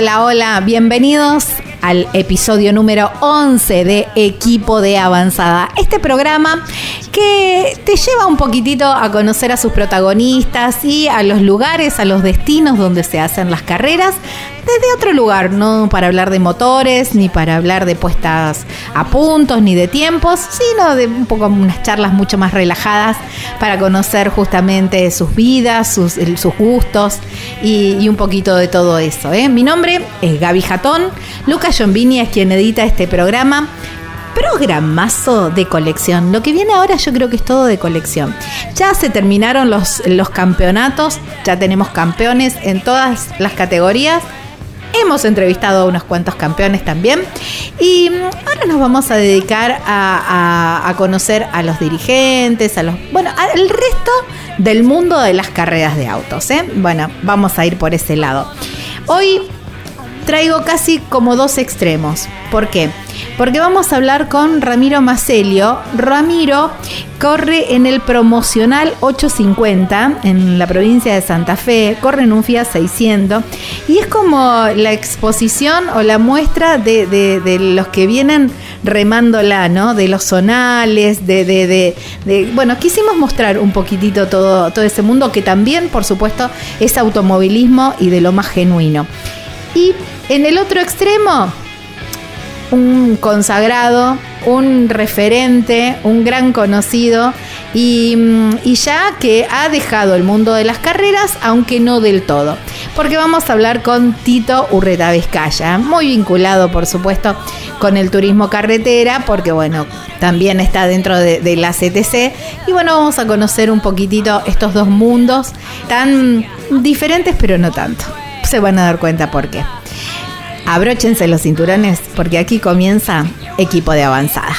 Hola, hola, bienvenidos al episodio número 11 de Equipo de Avanzada. Este programa que te lleva un poquitito a conocer a sus protagonistas y a los lugares, a los destinos donde se hacen las carreras desde otro lugar, no para hablar de motores, ni para hablar de puestas a puntos, ni de tiempos, sino de un poco unas charlas mucho más relajadas para conocer justamente sus vidas, sus, gustos y, un poquito de todo eso. ¿eh? Mi nombre es Gaby Jatón, Lucas Giombini es quien edita este programa programazo de colección. Lo que viene ahora yo creo que es todo de colección. Ya se terminaron los, los campeonatos, ya tenemos campeones en todas las categorías. Hemos entrevistado a unos cuantos campeones también. Y ahora nos vamos a dedicar a, conocer a los dirigentes, a los. Bueno, al resto del mundo de las carreras de autos. ¿eh? Bueno, vamos a ir por ese lado. Hoy traigo casi como dos extremos. ¿Por qué? porque vamos a hablar con Ramiro Macelio. Ramiro corre en el promocional 850 en la provincia de Santa Fe, corre en un Fiat 600 y es como la exposición o la muestra de, los que vienen remándola, ¿no? De los zonales, de, de, bueno, quisimos mostrar un poquitito todo, todo ese mundo que también, por supuesto, es automovilismo y de lo más genuino. Y en el otro extremo, un consagrado, un referente, un gran conocido y, ya que ha dejado el mundo de las carreras, aunque no del todo. Porque vamos a hablar con Tito Urreta Vizcaya, muy vinculado por supuesto con el turismo carretera, porque bueno, también está dentro de, de la CTC. Y bueno, vamos a conocer un poquitito estos dos mundos tan diferentes, pero no tanto. Se van a dar cuenta por qué. Abróchense los cinturones porque aquí comienza equipo de avanzada.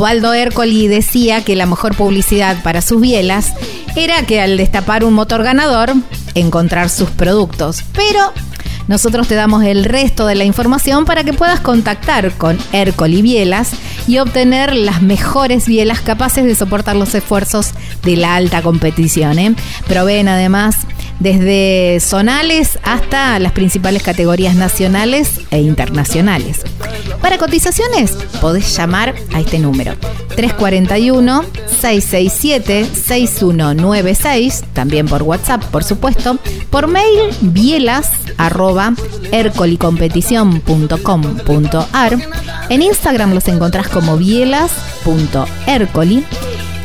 Osvaldo Ercoli decía que la mejor publicidad para sus bielas era que al destapar un motor ganador, encontrar sus productos. Pero nosotros te damos el resto de la información para que puedas contactar con Ercoli Bielas y obtener las mejores bielas capaces de soportar los esfuerzos de la alta competición. ¿eh? Proveen además desde zonales hasta las principales categorías nacionales e internacionales. Para cotizaciones podés llamar a este número. 341 667 6196, también por WhatsApp, por supuesto, por mail bielas En Instagram los encontrás como bielas.ercoli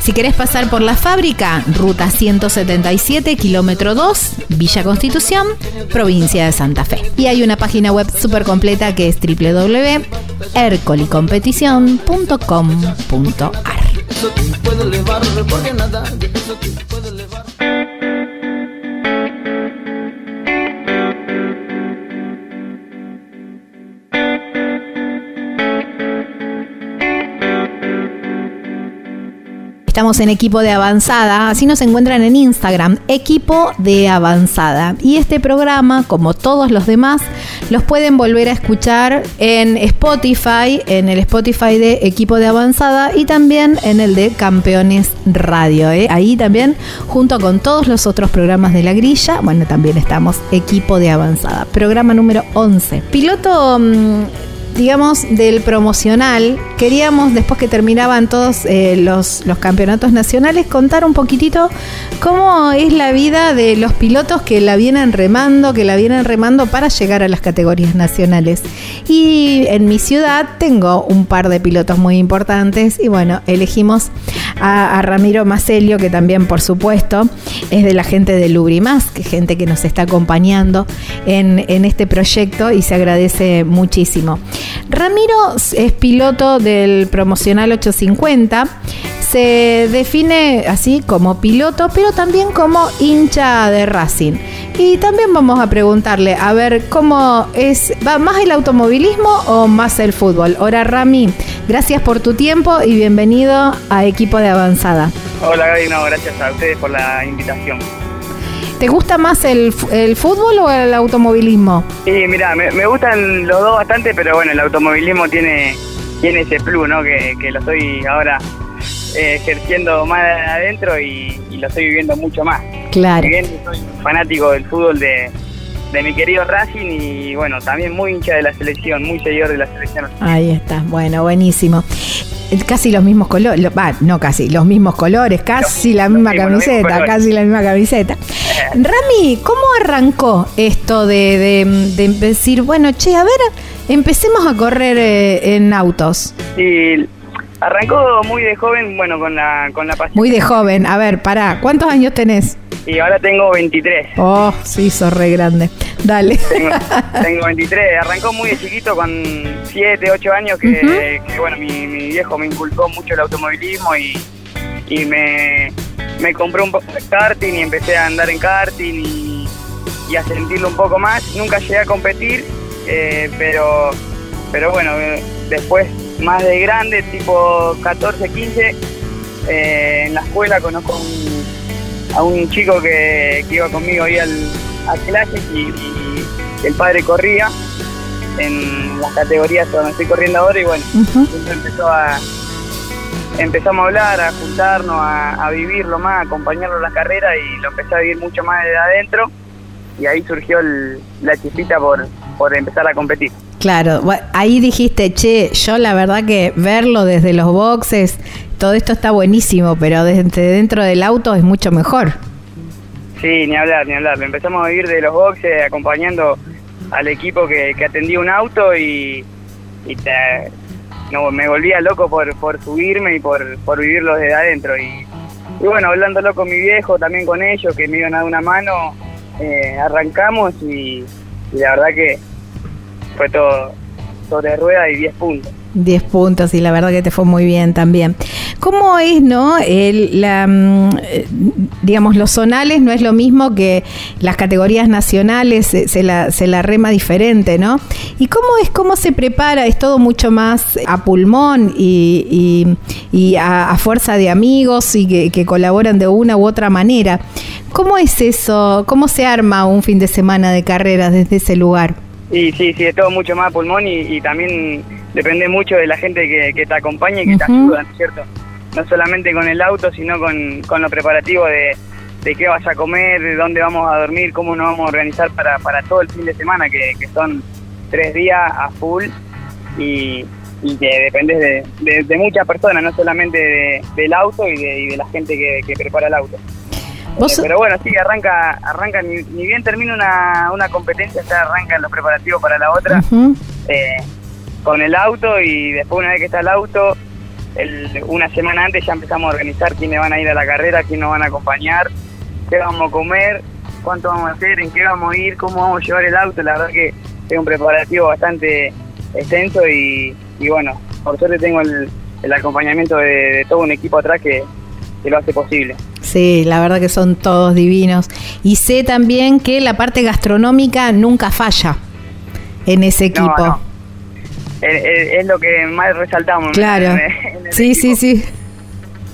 si querés pasar por la fábrica, ruta 177, kilómetro 2, Villa Constitución, provincia de Santa Fe. Y hay una página web súper completa que es www.ercolicompetición.com.ar. En equipo de avanzada, así nos encuentran en Instagram, equipo de avanzada. Y este programa, como todos los demás, los pueden volver a escuchar en Spotify, en el Spotify de equipo de avanzada y también en el de Campeones Radio. ¿eh? Ahí también, junto con todos los otros programas de la grilla, bueno, también estamos equipo de avanzada. Programa número 11. Piloto... Mm, digamos, del promocional, queríamos, después que terminaban todos eh, los, los campeonatos nacionales, contar un poquitito cómo es la vida de los pilotos que la vienen remando, que la vienen remando para llegar a las categorías nacionales. Y en mi ciudad tengo un par de pilotos muy importantes y bueno, elegimos a, Ramiro Macelio, que también por supuesto es de la gente de Lubrimás, que gente que nos está acompañando en, en este proyecto y se agradece muchísimo. Ramiro es piloto del promocional 850. Se define así como piloto, pero también como hincha de Racing. Y también vamos a preguntarle, a ver, ¿cómo es? ¿Va más el automovilismo o más el fútbol? Ahora, Rami, gracias por tu tiempo y bienvenido a Equipo de Avanzada. Hola, Gaby, gracias a ustedes por la invitación. ¿Te gusta más el, fútbol o el automovilismo? Sí, mira, me, gustan los dos bastante, pero bueno, el automovilismo tiene, tiene ese plus, ¿no? Que, lo estoy ahora eh, ejerciendo más adentro y, lo estoy viviendo mucho más. Claro. Bien, soy fanático del fútbol de, de mi querido Racing y bueno, también muy hincha de la selección, muy seguidor de la selección. Ahí está, bueno, buenísimo casi los mismos colores, no casi, los mismos colores, casi la misma camiseta, casi la misma camiseta. Rami, ¿cómo arrancó esto de, decir, bueno, che, a ver, empecemos a correr eh, en autos? Sí, arrancó muy de joven, bueno, con la, con la pasión. Muy de joven, a ver, pará, ¿cuántos años tenés? Y ahora tengo 23. Oh, sí, sos re grande. Dale. Tengo, 23. Arrancó muy de chiquito, con 7, 8 años, que, bueno, mi, viejo me inculcó mucho el automovilismo y, y me, me compró un poco de karting y empecé a andar en karting y, a sentirlo un poco más. Nunca llegué a competir, eh, pero, pero bueno, después más de grande, tipo 14, 15, eh, en la escuela conozco un a un chico que, iba conmigo ahí al, a clases y, el padre corría en las categorías donde estoy corriendo ahora y bueno, empezó a empezamos a hablar, a juntarnos, a, vivirlo más, a acompañarlo en las carreras y lo empecé a vivir mucho más desde adentro y ahí surgió la chispita por, por empezar a competir. Claro, ahí dijiste, che, yo la verdad que verlo desde los boxes, todo esto está buenísimo, pero desde dentro del auto es mucho mejor. Sí, ni hablar, ni hablar. Empezamos a vivir de los boxes acompañando al equipo que, atendía un auto y, no, me volvía loco por, subirme y por, por vivirlo desde adentro. Y, bueno, hablándolo con mi viejo, también con ellos, que me iban a dar una mano, eh, arrancamos y la verdad que fue todo sobre rueda y 10 puntos. 10 puntos y la verdad que te fue muy bien también. ¿Cómo es, no? El, la, mm, digamos, los zonales no es lo mismo que las categorías nacionales, se, la, se la rema diferente, ¿no? ¿Y cómo es, cómo se prepara? Es todo mucho más a pulmón y, y, a, fuerza de amigos y que, que colaboran de una u otra manera. ¿Cómo es eso? ¿Cómo se arma un fin de semana de carreras desde ese lugar? Y sí, sí, es todo mucho más pulmón y, también depende mucho de la gente que, te acompaña y que te ayuda, ¿no es cierto? No solamente con el auto, sino con, con lo preparativo de, qué vas a comer, de dónde vamos a dormir, cómo nos vamos a organizar para, para todo el fin de semana, que, son tres días a full y, que depende de, muchas personas, no solamente del auto y de, la gente que prepara el auto. Eh, pero bueno, sí, arranca, arranca ni, bien termina una, una competencia, ya arrancan los preparativos para la otra eh, con el auto y después una vez que está el auto, una semana antes ya empezamos a organizar quiénes van a ir a la carrera, quiénes nos van a acompañar, qué vamos a comer, cuánto vamos a hacer, en qué vamos a ir, cómo vamos a llevar el auto. La verdad que es un preparativo bastante extenso y, bueno, por suerte tengo el, acompañamiento de, todo un equipo atrás que lo hace posible. Sí, la verdad que son todos divinos. Y sé también que la parte gastronómica nunca falla en ese equipo. Es, lo que más resaltamos. Claro. sí, sí, sí.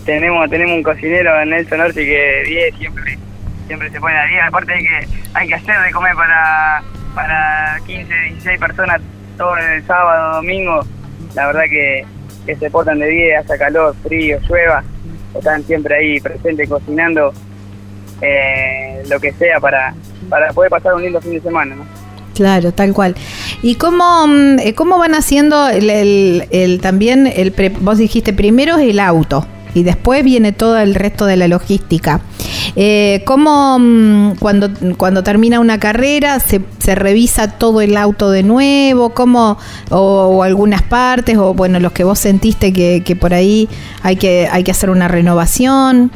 tenemos tenemos un cocinero, Nelson Orsi, que 10 siempre siempre se pone a 10. Aparte de que hay que hacer de comer para, para 15, 16 personas todo el sábado, domingo. La verdad que, que se portan de 10, hace calor, frío, llueva. Están siempre ahí presentes cocinando eh, lo que sea para, para poder pasar un lindo fin de semana. ¿no? Claro, tal cual. ¿Y cómo, mm, eh, cómo van haciendo el, el, el también, el vos dijiste primero el auto y después viene todo el resto de la logística? Eh, ¿Cómo mm, cuando, cuando termina una carrera se, se revisa todo el auto de nuevo? ¿Cómo, o, algunas partes? O bueno, los que vos sentiste que, que por ahí hay que, hay que hacer una renovación.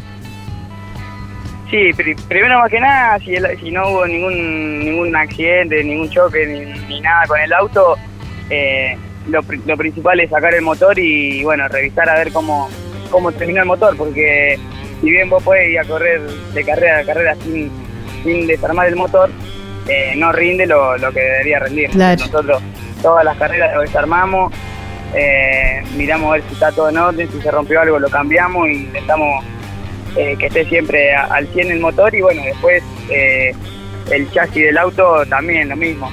Sí, pr primero más que nada, si, el, si no hubo ningún ningún accidente, ningún choque ni, ni nada con el auto, eh, lo, lo, principal es sacar el motor y bueno, revisar a ver cómo, cómo terminó el motor, porque si bien vos podés ir a correr de carrera a carrera sin, sin desarmar el motor, eh, no rinde lo, lo, que debería rendir. Claro. Nosotros todas las carreras lo desarmamos, eh, miramos a ver si está todo en orden, si se rompió algo lo cambiamos y intentamos eh, que esté siempre a, al 100 el motor y bueno, después el chasis del auto también lo mismo.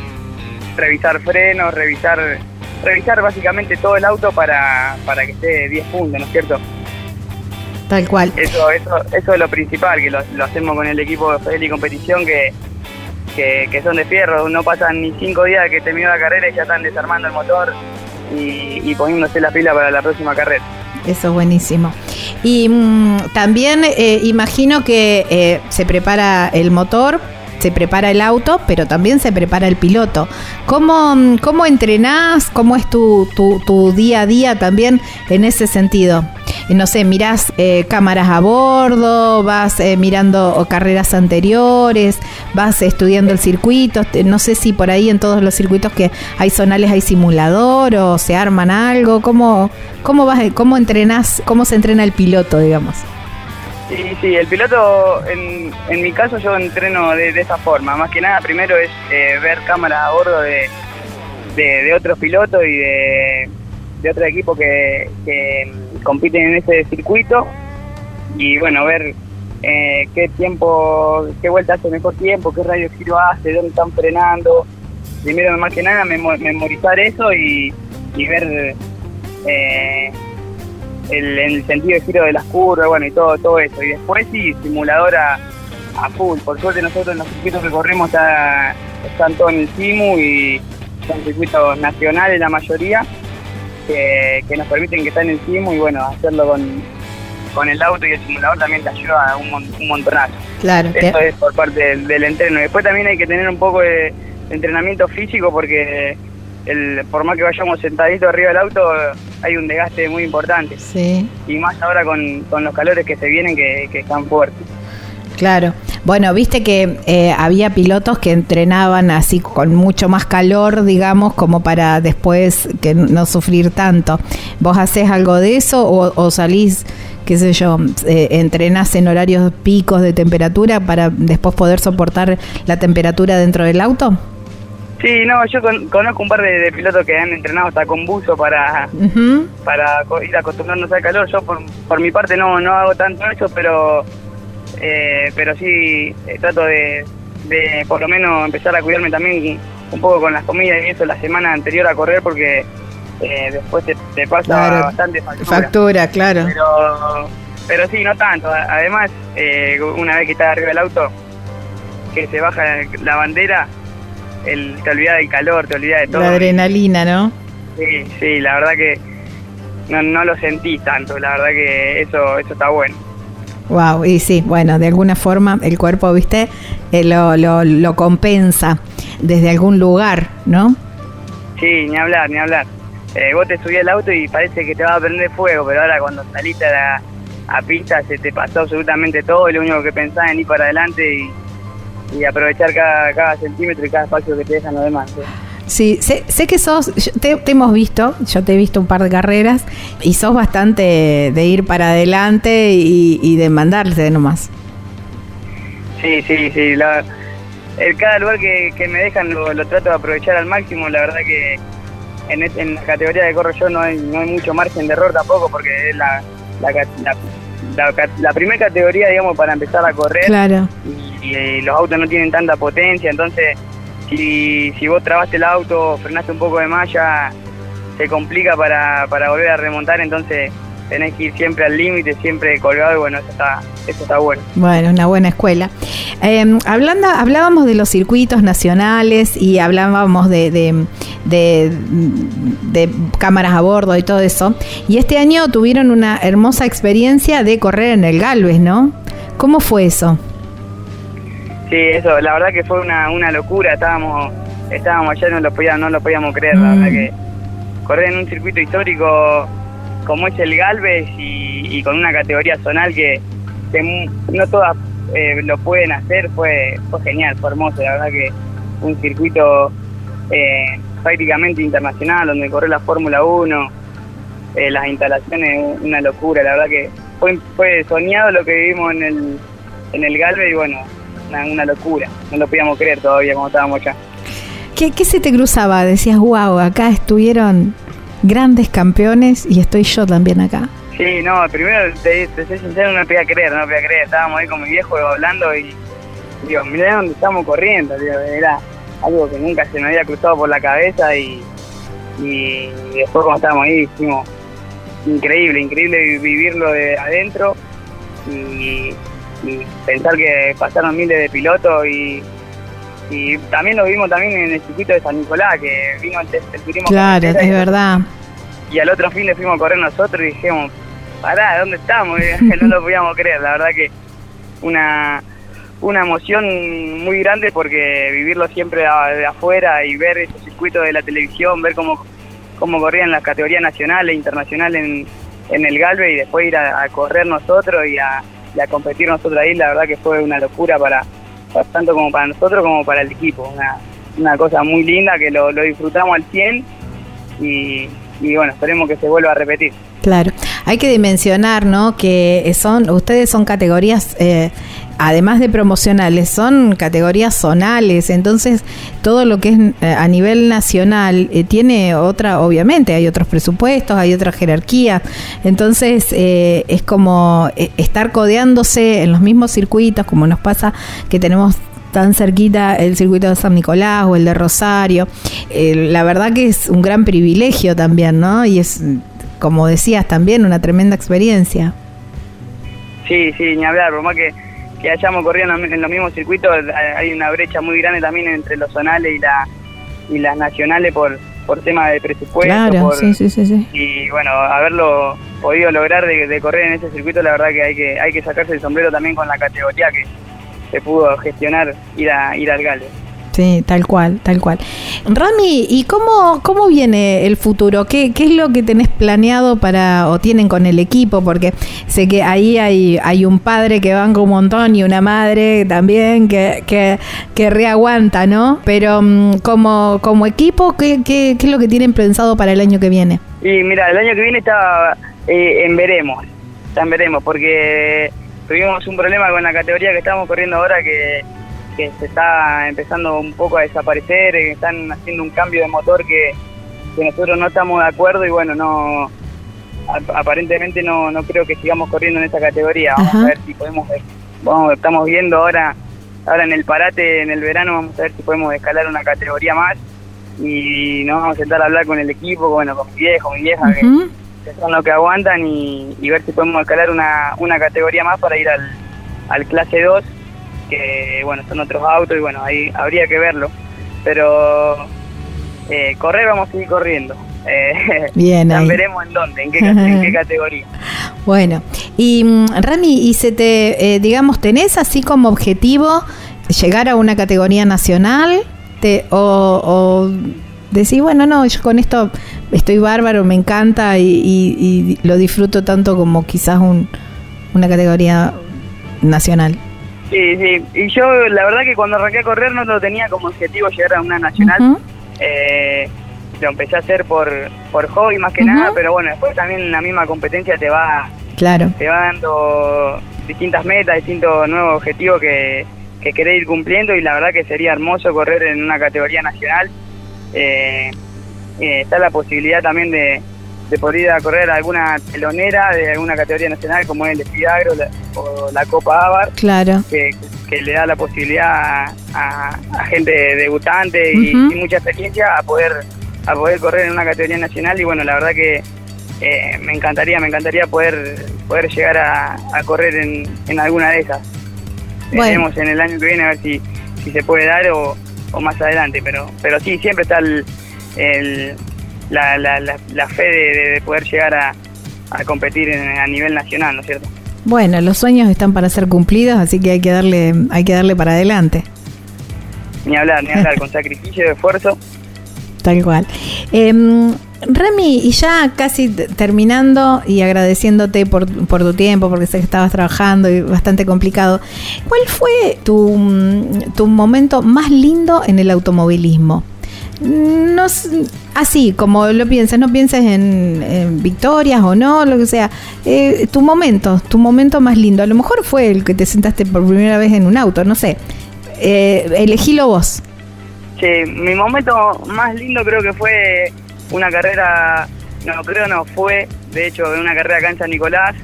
Revisar frenos, revisar revisar básicamente todo el auto para, para que esté 10 puntos, ¿no es cierto? Tal cual. Eso, eso, eso es lo principal, que lo, lo hacemos con el equipo de Fedeli Competición, que, que, que, son de fierro. No pasan ni cinco días que terminó la carrera y ya están desarmando el motor y, y poniéndose la pila para la próxima carrera. Eso es buenísimo. Y mmm, también eh, imagino que eh, se prepara el motor, se prepara el auto, pero también se prepara el piloto. ¿Cómo, cómo entrenás? ¿Cómo es tu, tu, tu día a día también en ese sentido? no sé, mirás eh, cámaras a bordo, vas eh, mirando carreras anteriores, vas estudiando el circuito, no sé si por ahí en todos los circuitos que hay zonales hay simulador o se arman algo, ¿cómo, cómo, vas, cómo entrenás, cómo se entrena el piloto, digamos? Sí, sí, el piloto, en, en mi caso yo entreno de, esa forma, más que nada primero es eh, ver cámaras a bordo de, de, de otros pilotos y de, de otro equipo que, que compiten en ese circuito y bueno, ver eh, qué tiempo, qué vuelta hace mejor tiempo, qué radio giro hace, dónde están frenando. Primero, más que nada, memorizar eso y, y ver eh, el, el, sentido de giro de las curvas, bueno, y todo todo eso. Y después sí, simulador a, a full. Por suerte nosotros en los circuitos que corremos está, están todos en el Simu y son circuitos nacionales la mayoría que, que, nos permiten que está en el Simu y bueno, hacerlo con, con el auto y el simulador también te ayuda un, un montonazo. Claro. Eso es por parte del, del, entreno. Después también hay que tener un poco de, de entrenamiento físico porque el, por más que vayamos sentaditos arriba del auto hay un desgaste muy importante. Sí. Y más ahora con, con los calores que se vienen que, que están fuertes. Claro. Bueno, viste que eh, había pilotos que entrenaban así con mucho más calor, digamos, como para después que no sufrir tanto. ¿Vos haces algo de eso o, o salís, qué sé yo, eh, entrenás en horarios picos de temperatura para después poder soportar la temperatura dentro del auto? Sí, no, yo con, conozco un par de, de, pilotos que han entrenado hasta con buzo para, uh -huh. para ir acostumbrarnos al calor. Yo por, por mi parte no, no hago tanto eso, pero eh, pero sí eh, trato de, de, por lo menos empezar a cuidarme también un poco con las comidas y eso la semana anterior a correr porque eh, después te, te pasa claro, bastante factura. Factura, claro. Pero, pero sí, no tanto. Además, eh, una vez que estás arriba del auto, que se baja la bandera, el, te olvidas del calor, te olvidas de todo. La adrenalina, ¿no? Sí, sí, la verdad que no, no lo sentí tanto, la verdad que eso, eso está bueno. Wow, y sí, bueno, de alguna forma el cuerpo, viste, eh, lo, lo, lo, compensa desde algún lugar, ¿no? Sí, ni hablar, ni hablar. Eh, vos te subís al auto y parece que te va a prender fuego, pero ahora cuando saliste a, la, a pista se te pasó absolutamente todo y lo único que pensás en ir para adelante y, y aprovechar cada, cada, centímetro y cada espacio que te dejan los demás. ¿sí? Sí, sé, sé, que sos, te, te, hemos visto, yo te he visto un par de carreras y sos bastante de ir para adelante y, y de mandarse nomás. Sí, sí, sí. La, el, cada lugar que, que me dejan lo, lo, trato de aprovechar al máximo. La verdad que en, en, la categoría de corro yo no hay, no hay mucho margen de error tampoco porque es la, la, la, la, primera categoría, digamos, para empezar a correr. Claro. Y, eh, los autos no tienen tanta potencia, entonces si, si vos trabaste el auto, frenaste un poco de malla, se complica para, para volver a remontar, entonces tenés que ir siempre al límite, siempre colgado y bueno, eso está, eso está bueno. Bueno, una buena escuela. Em, hablando, hablábamos de los circuitos nacionales y hablábamos de, de, de, cámaras a bordo y todo eso. Y este año tuvieron una hermosa experiencia de correr en el Galvez, ¿no? ¿Cómo fue eso? Sí, eso, la verdad que fue una, una locura, estábamos estábamos allá no lo podíamos, no lo podíamos creer, la verdad mm. que correr en un circuito histórico como es el Galvez y, con una categoría zonal que, no todas eh, lo pueden hacer, fue, fue genial, fue hermoso, la verdad que un circuito eh, prácticamente internacional donde corre la Fórmula 1, eh, las instalaciones, una locura, la verdad que fue, fue soñado lo que vivimos en el, en el Galvez y bueno, una, locura, no lo podíamos creer todavía como estábamos allá. ¿Qué, ¿Qué se te cruzaba? Decías, wow, acá estuvieron grandes campeones y estoy yo también acá. Sí, no, primero te, te soy sincero, no podía creer, no podía creer. Estábamos ahí con mi viejo hablando y digo, mirá dónde estamos corriendo, era algo que nunca se me había cruzado por la cabeza y, y después cuando estábamos ahí dijimos, increíble, increíble vivirlo de adentro y, pensar que pasaron miles de pilotos y, y también lo vimos también en el circuito de San Nicolás, que vino el, el turismo. Claro, es verdad. Y al otro fin le fuimos a correr nosotros y dijimos, pará, ¿dónde estamos? no lo podíamos creer, la verdad que una, una emoción muy grande porque vivirlo siempre de, afuera y ver esos circuitos de la televisión, ver cómo, cómo corrían las categorías nacionales e internacionales en, en el Galve y después ir a, correr nosotros y a, y a competir nosotros ahí, la verdad que fue una locura para tanto como para nosotros como para el equipo. Una, una cosa muy linda que lo, disfrutamos al 100 y, y bueno, esperemos que se vuelva a repetir. Claro, hay que dimensionar, ¿no? Que son, ustedes son categorías, eh, además de promocionales, son categorías zonales, entonces todo lo que es eh, a nivel nacional eh, tiene otra, obviamente, hay otros presupuestos, hay otra jerarquía, entonces es como estar codeándose en los mismos circuitos, como nos pasa que tenemos tan cerquita el circuito de San Nicolás o el de Rosario. la verdad que es un gran privilegio también, ¿no? Y es como decías también, una tremenda experiencia. Sí, sí, ni hablar, por más que, que hayamos corrido en los mismos circuitos, hay una brecha muy grande también entre los zonales y, la, y las nacionales por, por tema de presupuesto. Claro, sí, sí, sí, Y bueno, haberlo podido lograr de, correr en ese circuito, la verdad que hay que hay que sacarse el sombrero también con la categoría que se pudo gestionar ir a ir al Gales. Sí, tal cual, tal cual. Rami, ¿y cómo, cómo viene el futuro? ¿Qué, ¿Qué es lo que tenés planeado para, o tienen con el equipo? Porque sé que ahí hay, hay un padre que banca un montón y una madre también que, que, que reaguanta, ¿no? Pero mm, como, como equipo, ¿qué, ¿qué, es lo que tienen pensado para el año que viene? Y mira, el año que viene está eh, en veremos, está en veremos, porque tuvimos un problema con la categoría que estamos corriendo ahora que que se está empezando un poco a desaparecer, que están haciendo un cambio de motor que, nosotros no estamos de acuerdo y bueno, no aparentemente no, no creo que sigamos corriendo en esa categoría. Vamos a ver si podemos, vamos, estamos viendo ahora, ahora en el parate, en el verano, vamos a ver si podemos escalar una categoría más y nos vamos a sentar a hablar con el equipo, bueno, con mi viejo, mi vieja, que, son los que aguantan y, ver si podemos escalar una, una categoría más para ir al, al clase 2 que bueno, son otros autos y bueno, ahí habría que verlo. Pero eh, correr vamos a seguir corriendo. Eh, Bien, ahí. veremos en dónde, en qué, categoría. Bueno, y mm, Rami, ¿y se te, eh, digamos, tenés así como objetivo llegar a una categoría nacional? Te, o, o decís, bueno, no, yo con esto estoy bárbaro, me encanta y, y, lo disfruto tanto como quizás un, una categoría nacional. Sí, sí. Y yo, la verdad que cuando arranqué a correr no lo tenía como objetivo llegar a una nacional. eh, lo empecé a hacer por, por hobby más que nada, pero bueno, después también la misma competencia te va, claro. te va dando distintas metas, distintos nuevos objetivos que, que querés ir cumpliendo y la verdad que sería hermoso correr en una categoría nacional. Eh, eh, está la posibilidad también de, se podría correr alguna telonera de alguna categoría nacional como el Espidagro o la Copa Avar. Claro. Que, le da la posibilidad a, gente debutante y, mucha experiencia a poder a poder correr en una categoría nacional y bueno la verdad que eh, me encantaría me encantaría poder poder llegar a, correr en, alguna de esas veremos en el año que viene a ver si, si se puede dar o, o más adelante pero pero sí siempre está el la, la, la, fe de, poder llegar a, competir a nivel nacional, ¿no es cierto? Bueno, los sueños están para ser cumplidos, así que hay que darle, hay que darle para adelante. Ni hablar, ni hablar, con sacrificio, esfuerzo. Tal cual. Eh, Remy, y ya casi terminando y agradeciéndote por, por, tu tiempo, porque sé que estabas trabajando y bastante complicado, ¿cuál fue tu, tu momento más lindo en el automovilismo? No así como lo piensas, no pienses en, victorias o no, lo que sea. Eh, tu momento, tu momento más lindo. A lo mejor fue el que te sentaste por primera vez en un auto, no sé. Eh, elegílo vos. Sí, mi momento más lindo creo que fue una carrera, no creo no, fue de hecho una carrera acá en San Nicolás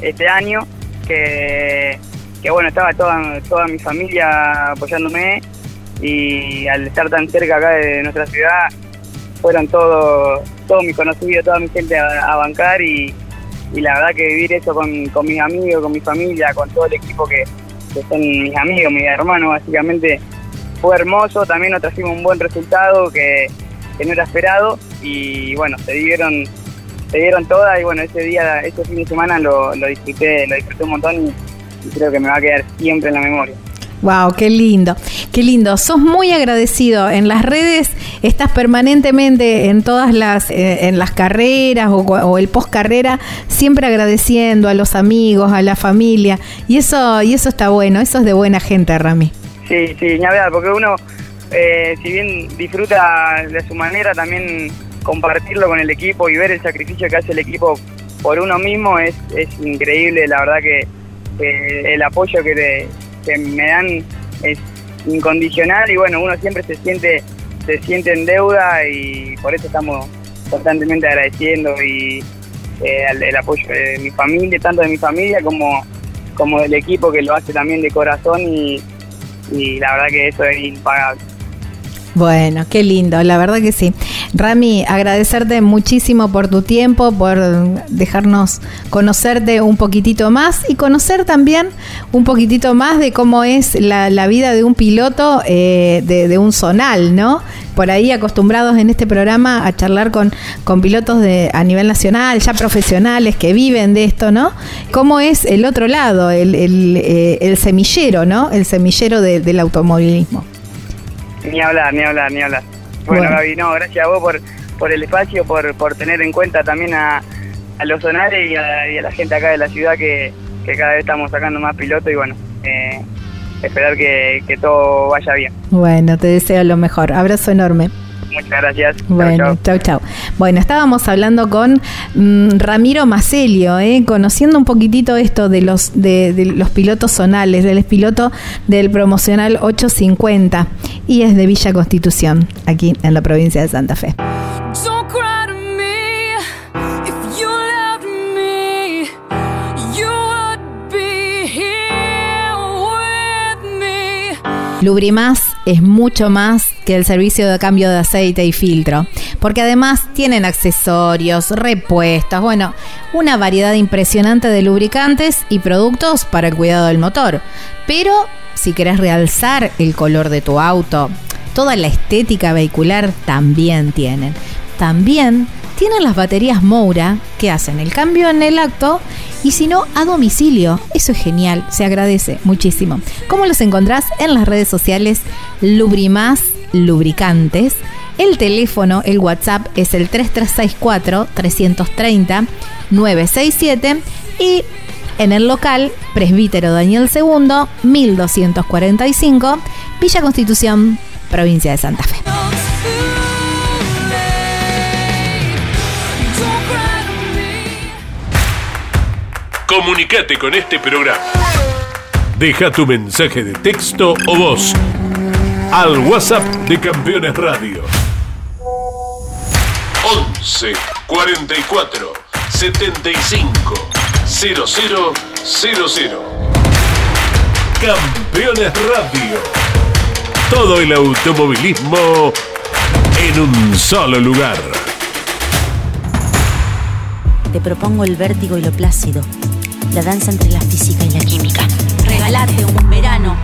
este año, que, que bueno, estaba toda, toda mi familia apoyándome y al estar tan cerca acá de nuestra ciudad, fueron todos todo mis conocidos, toda mi gente a, bancar y, la verdad que vivir eso con, mis amigos, con mi familia, con todo el equipo que, son mis amigos, mis hermanos básicamente, fue hermoso, también nos trajimos un buen resultado que, no era esperado y bueno, se dieron se dieron todas y bueno, ese día, ese fin de semana lo, lo disfruté, lo disfruté un montón y creo que me va a quedar siempre en la memoria. Wow, qué lindo, qué lindo. Sos muy agradecido. En las redes estás permanentemente en todas las, eh, en las carreras o, el post carrera, siempre agradeciendo a los amigos, a la familia. Y eso, y eso está bueno, eso es de buena gente, Rami. Sí, sí, ya verdad, porque uno, eh, si bien disfruta de su manera, también compartirlo con el equipo y ver el sacrificio que hace el equipo por uno mismo es, es increíble. La verdad que el apoyo que te que me dan es incondicional y bueno, uno siempre se siente se siente en deuda y por eso estamos constantemente agradeciendo y eh, el, apoyo de mi familia, tanto de mi familia como, como del equipo que lo hace también de corazón y, y la verdad que eso es impagable. Bueno, qué lindo, la verdad que sí. Rami, agradecerte muchísimo por tu tiempo, por dejarnos conocerte un poquitito más y conocer también un poquitito más de cómo es la, vida de un piloto eh, de, un zonal, ¿no? Por ahí acostumbrados en este programa a charlar con, con pilotos de, a nivel nacional, ya profesionales que viven de esto, ¿no? ¿Cómo es el otro lado, el, el, eh, semillero, ¿no? El semillero del automovilismo. Ni hablar, ni hablar, ni hablar. Bueno, Gaby, no, gracias a vos por, por el espacio, por, por tener en cuenta también a, a los sonares y a, la gente acá de la ciudad que, cada vez estamos sacando más pilotos y bueno, eh, esperar que, que todo vaya bien. Bueno, te deseo lo mejor. Abrazo enorme. Muchas gracias. Bueno, chau, chau. Bueno, estábamos hablando con mm, Ramiro Macelio, eh, conociendo un poquitito esto de los, de, de los pilotos zonales, del piloto del promocional 850 y es de Villa Constitución, aquí en la provincia de Santa Fe. Lubrimás es mucho más que el servicio de cambio de aceite y filtro, porque además tienen accesorios, repuestos, bueno, una variedad impresionante de lubricantes y productos para el cuidado del motor. Pero si querés realzar el color de tu auto, toda la estética vehicular también tienen. También tienen las baterías Moura que hacen el cambio en el acto y si no, a domicilio. Eso es genial, se agradece muchísimo. ¿Cómo los encontrás? En las redes sociales Lubrimás Lubricantes. El teléfono, el WhatsApp es el 3364 330 967 y en el local Presbítero Daniel II 1245 Villa Constitución, provincia de Santa Fe. Comunicate con este programa. Deja tu mensaje de texto o voz al WhatsApp de Campeones Radio. 11 44 75 0000. Campeones Radio. Todo el automovilismo en un solo lugar. Te propongo el vértigo y lo plácido, la danza entre la física y la química. Regalate un verano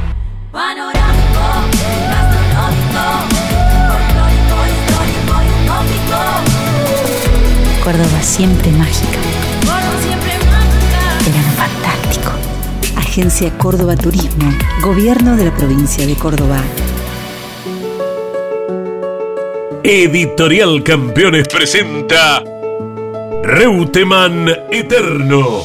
panorámico, gastronómico, folclórico, histórico y utópico. Córdoba siempre mágica. Córdoba siempre mágica. Verano fantástico. Agencia Córdoba Turismo, Gobierno de la provincia de Córdoba. Editorial Campeones presenta Reutemann Eterno.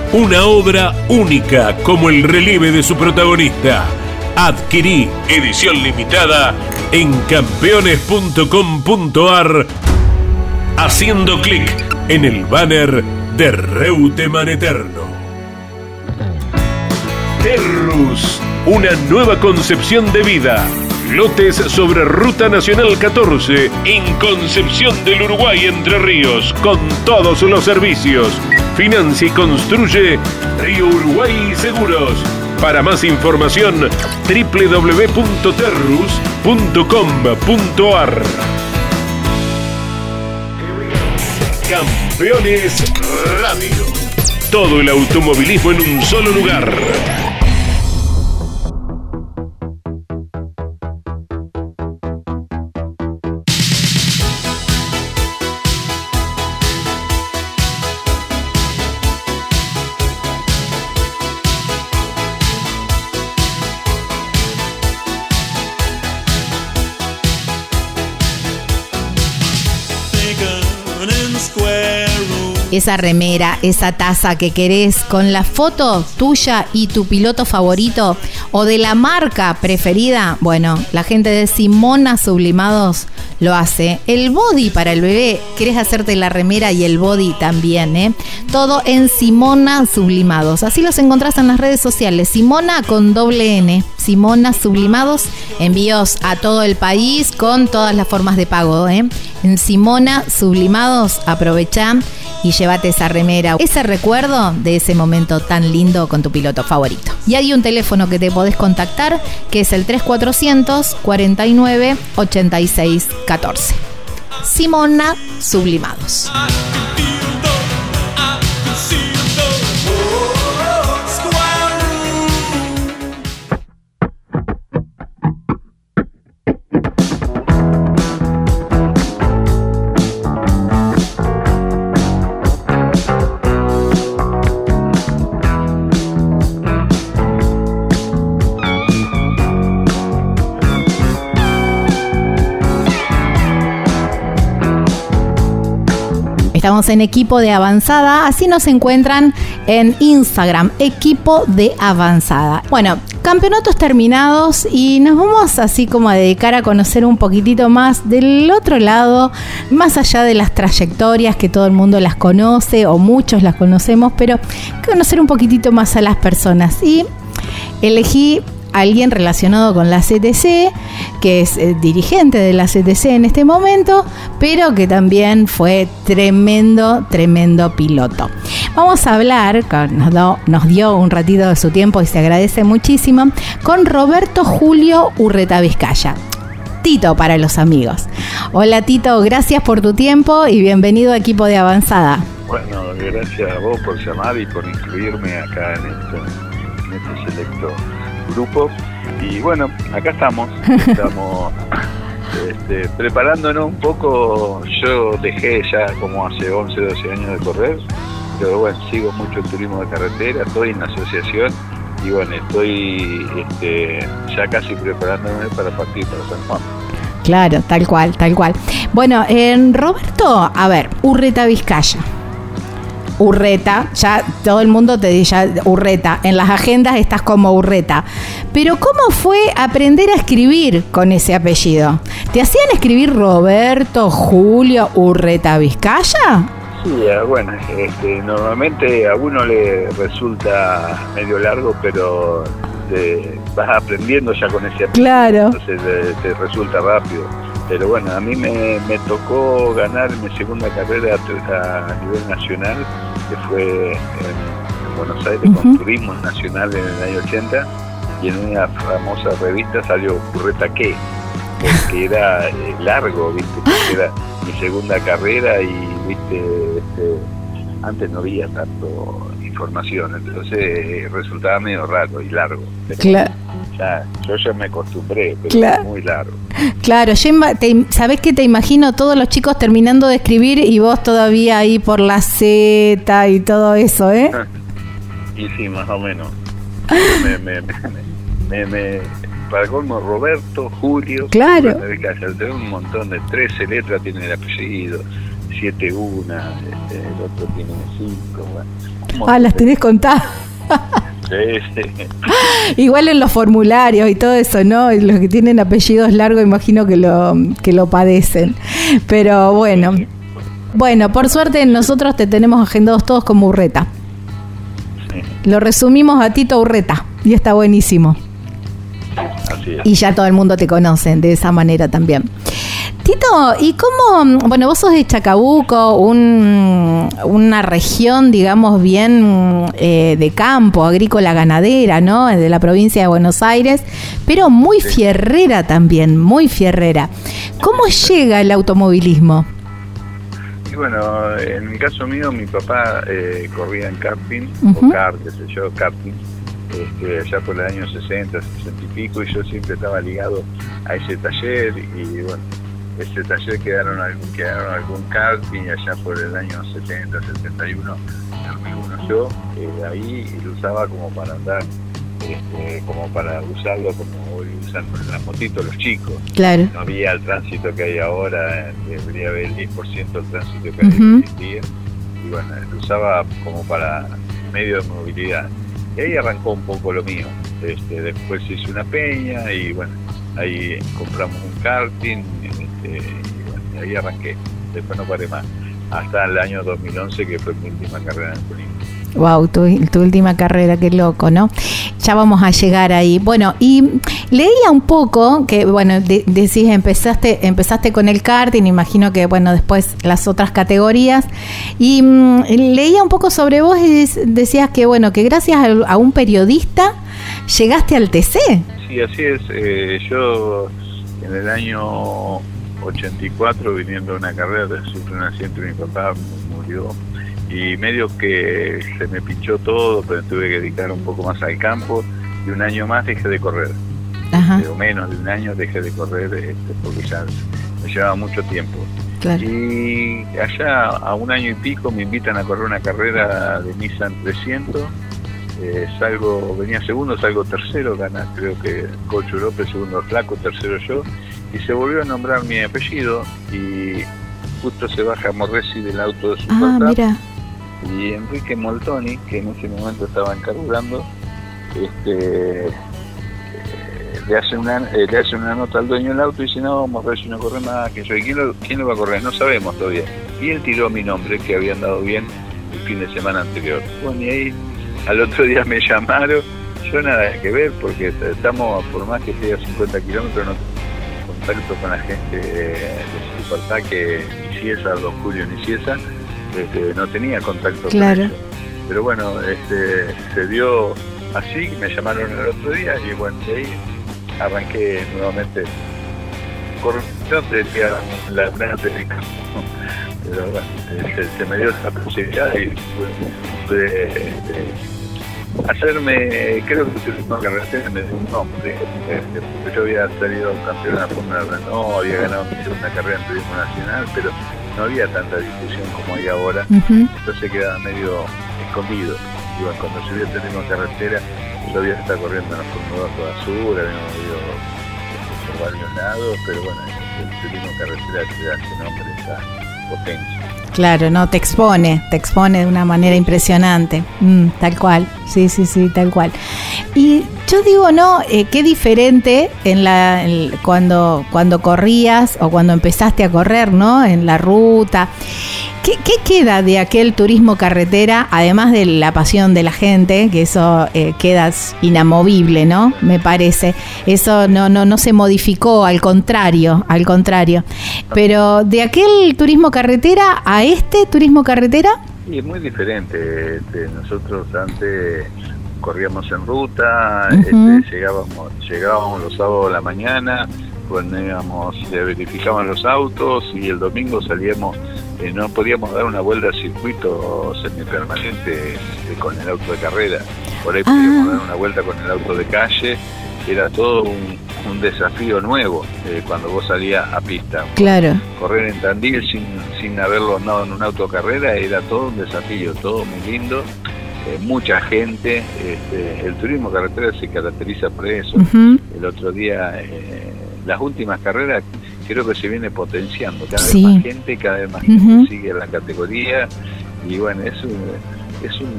una obra única como el relieve de su protagonista. Adquirí edición limitada en campeones.com.ar haciendo clic en el banner de Reutemann Eterno. Terrus, una nueva concepción de vida. Lotes sobre Ruta Nacional 14 en Concepción del Uruguay Entre Ríos con todos los servicios. Financia y construye Río Uruguay Seguros. Para más información www.terrus.com.ar Campeones Radio. Todo el automovilismo en un solo lugar. Esa remera, esa taza que querés con la foto tuya y tu piloto favorito o de la marca preferida, bueno, la gente de Simona Sublimados lo hace. El body para el bebé, querés hacerte la remera y el body también, ¿eh? Todo en Simona Sublimados. Así los encontrás en las redes sociales. Simona con doble N. Simona Sublimados. Envíos a todo el país con todas las formas de pago, ¿eh? En Simona Sublimados, aprovechá y llévate esa remera, ese recuerdo de ese momento tan lindo con tu piloto favorito. Y hay un teléfono que te podés contactar que es el 3400 49 86 14. Simona Sublimados. En equipo de avanzada, así nos encuentran en Instagram, equipo de avanzada. Bueno, campeonatos terminados y nos vamos así como a dedicar a conocer un poquitito más del otro lado, más allá de las trayectorias que todo el mundo las conoce o muchos las conocemos, pero conocer un poquitito más a las personas. Y elegí alguien relacionado con la CTC, que es eh, dirigente de la CTC en este momento, pero que también fue tremendo, tremendo piloto. Vamos a hablar, nos, nos dio un ratito de su tiempo y se agradece muchísimo, con Roberto Julio Urreta Vizcaya. Tito para los amigos. Hola Tito, gracias por tu tiempo y bienvenido a equipo de avanzada. Bueno, gracias a vos por llamar y por incluirme acá en este, en este selecto grupo. Y bueno, acá estamos, estamos este, preparándonos un poco. Yo dejé ya como hace 11, 12 años de correr, pero bueno, sigo mucho el turismo de carretera, estoy en la asociación y bueno, estoy este, ya casi preparándome para partir para San Juan. Claro, tal cual, tal cual. Bueno, en Roberto, a ver, Urreta Vizcaya. Urreta, ya todo el mundo te dice Urreta, en las agendas estás como Urreta. Pero ¿cómo fue aprender a escribir con ese apellido? ¿Te hacían escribir Roberto, Julio, Urreta, Vizcaya? Sí, eh, bueno, este, normalmente a uno le resulta medio largo, pero te vas aprendiendo ya con ese apellido, Claro. entonces te, te resulta rápido. Pero bueno, a mí me, me tocó ganar mi segunda carrera a nivel nacional, que fue en, en Buenos Aires con Turismo Nacional en el año 80, y en una famosa revista salió Curreta qué, porque era eh, largo, ¿viste? Porque era mi segunda carrera y, ¿viste? Este, antes no había tanto información, entonces eh, resultaba medio raro y largo. Claro. Yo ya me acostumbré, pero Claro. muy largo. Claro, yo te- ¿sabés qué te imagino? Todos los chicos terminando de escribir y vos todavía ahí por la Z y todo eso, ¿eh? Y sí, más o menos. Me, me, me, me, me- para colmo, Roberto, Julio. Claro. Tengo un montón de 13 letras, tiene el apellido, 7 una, este, el otro tiene 5. Bueno, Ah, las tenés contadas. Sí, sí. Igual en los formularios y todo eso, ¿no? Los que tienen apellidos largos imagino que lo, que lo padecen. Pero bueno. Bueno, por suerte nosotros te tenemos agendados todos como Urreta. sí, Lo resumimos a Tito Urreta y está buenísimo. así es. Y ya todo el mundo te conoce de esa manera también. Tito, ¿y cómo? Bueno, vos sos de Chacabuco, un- una región, digamos, bien eh, de campo, agrícola ganadera, ¿no? De la provincia de Buenos Aires, pero muy fierrera también, muy fierrera. ¿Cómo llega el automovilismo? Y bueno, en el caso mío, mi papá eh, corría en karting, o kart, qué sé yo, karting, este, allá por el año 60, 60 y pico, y yo siempre estaba ligado a ese taller, y bueno, ese taller quedaron algún, quedaron algún karting allá por el año 70, 71, alguno yo, eh, ahí lo usaba como para andar, este, como para usarlo como hoy usan las motitos los chicos Claro. no había el tránsito que hay ahora, eh, debería haber el 10% del tránsito que existía, y bueno, lo usaba como para medio de movilidad. Y ahí arrancó un poco lo mío. Este, después hice una peña y bueno, ahí compramos un karting y bueno, y ahí arranqué. Después no paré más. Hasta el año 2011 que fue mi última carrera en el turismo. Wow, tu, tu última carrera, qué loco, ¿no? Ya vamos a llegar ahí. Bueno, y leía un poco que, bueno, de- decís, empezaste, empezaste con el karting, imagino que, bueno, después las otras categorías. Y mm, leía un poco sobre vos y dec- decías que, bueno, que gracias a, a un periodista llegaste al TC. Sí, así es. Eh, yo en el año 84, viniendo a una carrera, sufrí un accidente, mi papá murió y medio que se me pinchó todo, pero tuve que dedicar un poco más al campo y un año más dejé de correr. Ajá, O menos de un año dejé de correr este, porque ya me llevaba mucho tiempo. claro. Y allá a un año y pico me invitan a correr una carrera de Nissan 300. Eh, salgo, venía segundo, salgo tercero, gana creo que Cocho López, segundo Flaco, tercero yo. Y se volvió a nombrar mi apellido y justo se baja Morresi del auto de su Ah, papá mira. y Enrique Moltoni, que en ese momento estaba encargando, este, eh, le, hace una, eh, le hace una nota al dueño del auto y dice, no, Morresi no corre más, que yo, ¿y quién lo, quién lo va a correr? No sabemos todavía. Y él tiró mi nombre, que había andado bien el fin de semana anterior. Bueno, y ahí al otro día me llamaron, yo nada que ver, porque estamos, por más que sea 50 kilómetros, no contacto con la gente de Supertaque, ni Ciesa, Don Julio ni Ciesa, este, no tenía contacto Claro. con ellos. Pero bueno, este, se dio así, me llamaron el otro día y bueno, de ahí arranqué nuevamente corrección decía la gran. Pero bueno, se, se me dio esa posibilidad y pude, pude, este, hacerme, creo que el último carretera me dio un nombre, este, porque yo había salido campeón de la Fórmula Renault, había ganado mi segunda carrera en turismo nacional, pero no había tanta discusión como hay ahora, Ujú. entonces quedaba medio escondido. Y bueno, cuando subí el turismo carretera, yo había estado corriendo en la Fórmula 2 toda sur, habíamos ido este, por varios lados, pero bueno, el turismo carretera te da ese nombre, esa Claro, no, te expone, te expone de una manera impresionante. Mm, tal cual, sí, sí, sí, tal cual. Y yo digo, ¿no? Eh, qué diferente en la, cuando, cuando corrías o cuando empezaste a correr, ¿no? En la ruta. ¿Qué, qué queda de aquel turismo carretera, además de la pasión de la gente, que eso eh, queda inamovible, ¿no? Me parece. Eso no, no, no se modificó, al contrario, al contrario. Pero de aquel turismo carretera a este turismo carretera, Y es muy diferente. este, nosotros antes corríamos en ruta, este, llegábamos, llegábamos los sábados a la mañana, poníamos, eh, verificaban los autos y el domingo salíamos, eh, no podíamos dar una vuelta al circuito semipermanente este, con el auto de carrera. Por ahí podíamos Ah. dar una vuelta con el auto de calle. Era todo un, un desafío nuevo eh, cuando vos salías a pista claro. correr en Tandil sin, sin haberlo andado en un autocarrera era todo un desafío, todo muy lindo, eh, mucha gente, este, el turismo carretera se caracteriza por eso. El otro día, eh, las últimas carreras creo que se viene potenciando, cada Sí. vez más gente, cada vez más gente sigue en la categoría. Y bueno, es un, es un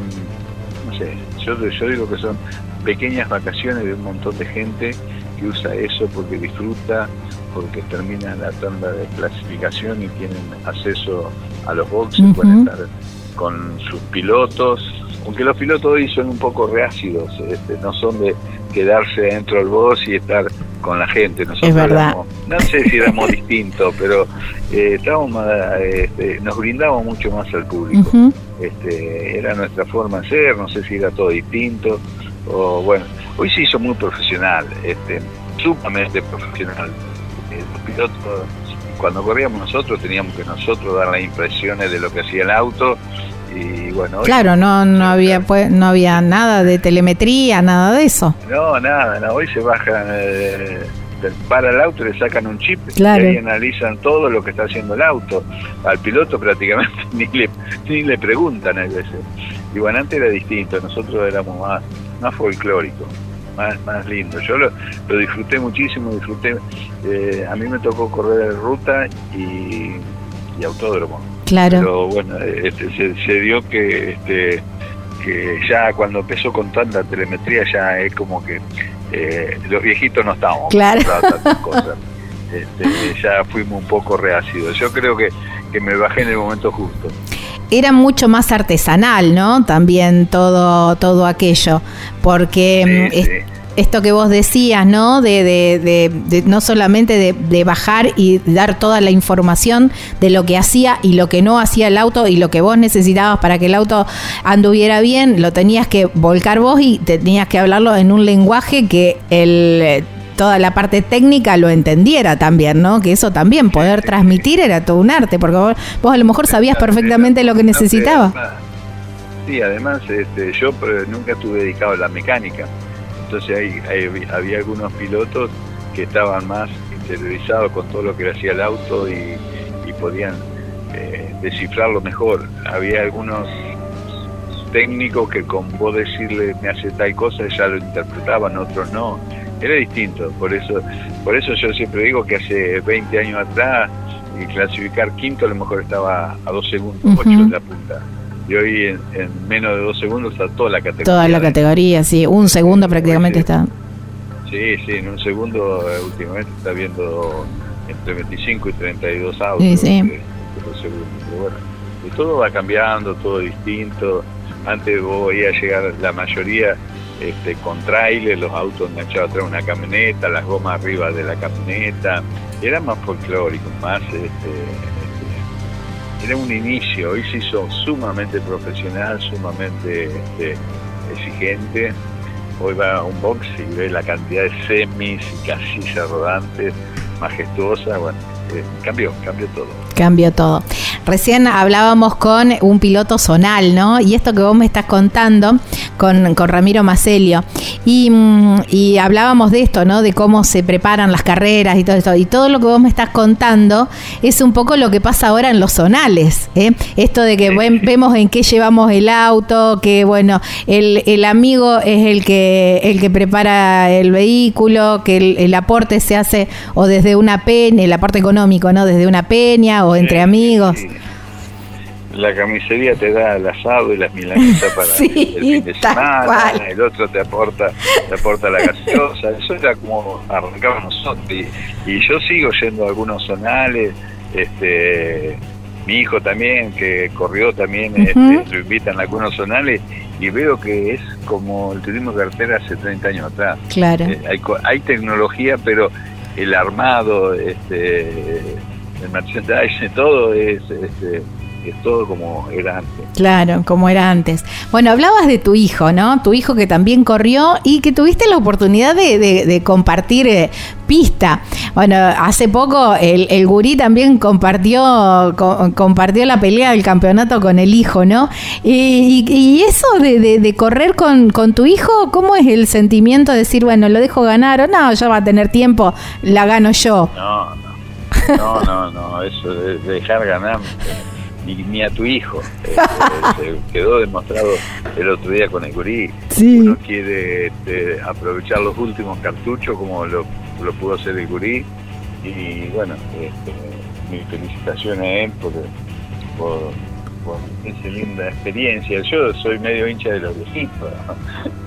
no sé, yo, yo digo que son pequeñas vacaciones de un montón de gente que usa eso porque disfruta, porque termina la tanda de clasificación y tienen acceso a los boxes, pueden estar con sus pilotos, aunque los pilotos hoy son un poco reácidos, este, no son de quedarse dentro del box y estar con la gente. Nosotros Es verdad. éramos- no sé si éramos distintos, pero eh, estábamos más, este, nos brindábamos mucho más al público este, era nuestra forma de ser, no sé si era todo distinto, o bueno, hoy se hizo muy profesional, este, sumamente profesional. Eh, los pilotos, cuando corríamos nosotros teníamos que nosotros dar las impresiones de lo que hacía el auto y bueno, hoy Claro, no, no había pues, no había nada de telemetría, nada de eso. no, nada, no, hoy se bajan, eh, para el auto le sacan un chip Claro. y ahí analizan todo lo que está haciendo el auto. Al piloto prácticamente ni le, ni le preguntan a veces. Y bueno, antes era distinto, nosotros éramos más, más folclóricos, más, más lindos. Yo lo, lo disfruté muchísimo, disfruté, eh, a mí me tocó correr ruta y, y autódromo. Claro. Pero bueno, este, se, se dio que este que ya cuando empezó con tanta telemetría ya es como que eh, los viejitos no estábamos Claro. tantas cosas. Este, ya fuimos un poco reácidos. Yo creo que, que me bajé en el momento justo. Era mucho más artesanal, ¿no? También todo, todo aquello. Porque mm, Sí, es- sí. Esto que vos decías, ¿no? De, de- de- de no solamente de, bajar y dar toda la información de lo que hacía y lo que no hacía el auto y lo que vos necesitabas para que el auto anduviera bien, lo tenías que volcar vos y tenías que hablarlo en un lenguaje que el eh, toda la parte técnica lo entendiera también, ¿no? Que eso también, poder transmitir era todo un arte, porque vos, vos a lo mejor sabías perfectamente lo que necesitabas. Sí, además este, yo pero nunca estuve dedicado a la mecánica. Entonces hay, hay- había algunos pilotos que estaban más interiorizados con todo lo que le hacía el auto y, y podían eh, descifrarlo mejor. Había algunos técnicos que con vos decirle me hace tal cosa ya lo interpretaban, otros no. Era distinto, por eso, por eso yo siempre digo que hace 20 años atrás y clasificar quinto a lo mejor estaba a dos segundos, Ujú. ocho en la punta. Y hoy en, en menos de dos segundos está toda la categoría. Toda la categoría, sí, un segundo prácticamente está. Sí, sí, en un segundo eh, últimamente está viendo entre 25 y 32 autos. Sí, sí. eh. Pero bueno, y todo va cambiando, todo distinto. Antes vos veías llegar la mayoría este, con trailer, los autos enganchados atrás de una camioneta, las gomas arriba de la camioneta. Era más folclórico, más... Este, era un inicio, hoy se hizo sumamente profesional, sumamente este, exigente. Hoy va a un box y ve la cantidad de semis y casillas rodantes, majestuosa. Bueno, eh, cambió, cambió todo. Cambió todo. Recién hablábamos con un piloto zonal, ¿no? Y esto que vos me estás contando con, con Ramiro Macelio. Y, mm, y hablábamos de esto, ¿no? De cómo se preparan las carreras y todo esto. Y todo lo que vos me estás contando es un poco lo que pasa ahora en los zonales. ¿eh? Esto de que ven- vemos en qué llevamos el auto, que bueno, el, el amigo es el que, el que prepara el vehículo, que el, el aporte se hace o desde una peña, el aporte económico, ¿no? Desde una peña o entre Sí, amigos. sí. la camisería te da el asado y las milanesas para Sí, el fin de semana, cual. el otro te aporta, te aporta la gaseosa, eso era como arrancaba nosotros y, y yo sigo yendo a algunos zonales, este mi hijo también que corrió también este, lo invitan a algunos zonales y veo que es como el turismo de cartera hace 30 años atrás. Claro. Eh, hay tecnología, pero el armado, este, el merchandising, todo es, este, es todo como era antes. Claro, como era antes. Bueno, hablabas de tu hijo, ¿no? Tu hijo que también corrió y que tuviste la oportunidad de, de- de compartir eh, pista. Bueno, hace poco el, el gurí también compartió, co- compartió la pelea del campeonato con el hijo, ¿no? Y, y- y eso de, de- de correr con, con tu hijo, ¿cómo es el sentimiento de decir, bueno, lo dejo ganar o no, ya va a tener tiempo, la gano yo? No, no, no, no, no, eso de, de dejar ganar ni, ni a tu hijo. Este, se quedó demostrado el otro día con el gurí. Sí. Uno quiere este, aprovechar los últimos cartuchos como lo, lo pudo hacer el gurí. Y bueno, este, mi felicitación a él por, por, por esa linda experiencia. Yo soy medio hincha de los viejitos.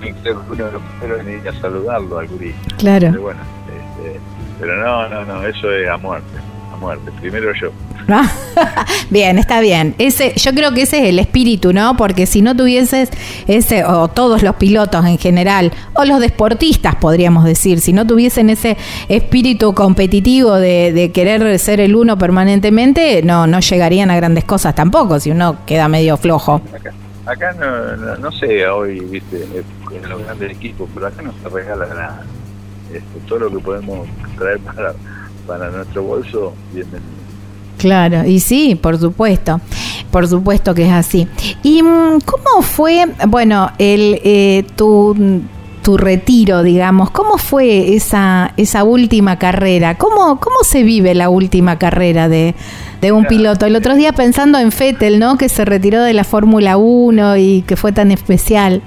creo que uno de los primeros en ir a saludarlo al gurí. Claro. Pero bueno, este, pero no, no, no, eso es a muerte, a muerte. Primero yo. bien, está bien. Ese, yo creo que ese es el espíritu, ¿no? Porque si no tuvieses ese, o todos los pilotos en general, o los deportistas, podríamos decir, si no tuviesen ese espíritu competitivo de, de querer ser el uno permanentemente, no, no llegarían a grandes cosas tampoco, si uno queda medio flojo. Acá, no, no, no sé hoy, viste, en los grandes equipos, pero acá no se regala nada. Este, todo lo que podemos traer para, para nuestro bolso, bienvenido. Claro, y sí, por supuesto, por supuesto que es así. ¿Y mm, cómo fue, bueno, el eh, tu, tu retiro, digamos, cómo fue esa, esa última carrera? ¿Cómo, ¿Cómo se vive la última carrera de, de un piloto? El otro día pensando en Fettel, ¿no? Que se retiró de la Fórmula 1 y que fue tan especial.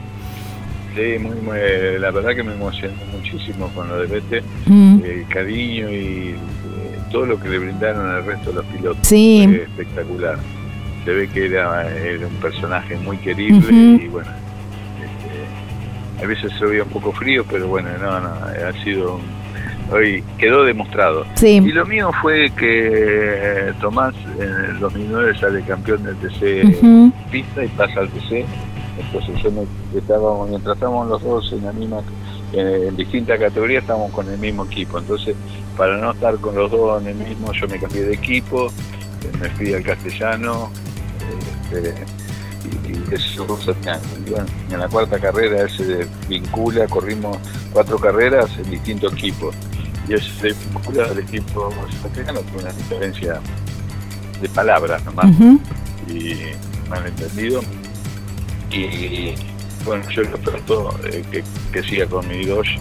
Sí, muy, muy- la verdad que me emocionó muchísimo con lo de Mm, el cariño y eh, todo lo que le brindaron al resto de los pilotos. Sí. Fue espectacular. Se ve que era, era un personaje muy querible y bueno, este, a veces se veía un poco frío, pero bueno, no, no, ha sido, hoy quedó demostrado. Y lo mío fue que eh, Tomás en el 2009 sale campeón del TC pista y pasa al TC. Entonces yo me, estábamos, mientras estábamos los dos en la misma, en, en distintas categorías, estábamos con el mismo equipo. Entonces, para no estar con los dos en el mismo, yo me cambié de equipo, eh, me fui al castellano, este, y, y eso y bueno, en la cuarta carrera él se vincula, corrimos cuatro carreras en distintos equipos. Y él se vincula al equipo castellano con una diferencia de palabras nomás ujú, y malentendido. Y bueno, yo lo trato eh, que, que siga con mi Dodge,